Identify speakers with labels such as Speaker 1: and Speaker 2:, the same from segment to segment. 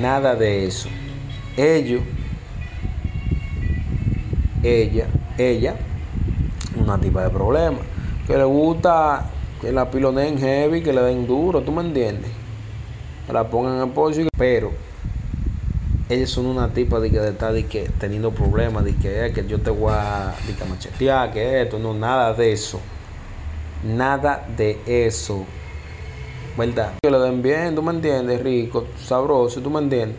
Speaker 1: Nada de eso. Ellos, ella, ella, una tipa de problema. Que le gusta que la piloneen heavy, que le den duro, ¿tú me entiendes? Que la pongan en pollo, pero ellos son una tipa de que estar de que teniendo problemas, de que, eh, que yo te voy a, de que machetear, que esto, no, nada de eso. Nada de eso. ¿Verdad? Que lo den bien, tú me entiendes, rico, sabroso, tú me entiendes.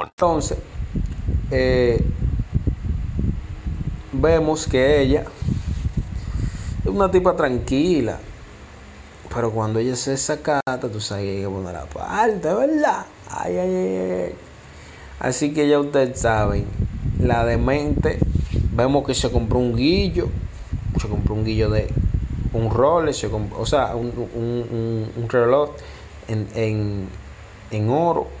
Speaker 1: Entonces, eh, vemos que ella es una tipa tranquila. Pero cuando ella se sacata, tú sabes que hay que poner la ¿verdad? Ay, ay, ay, ay. Así que ya ustedes saben, la demente, vemos que se compró un guillo, se compró un guillo de un Rolex, o sea, un, un reloj en, en, en oro.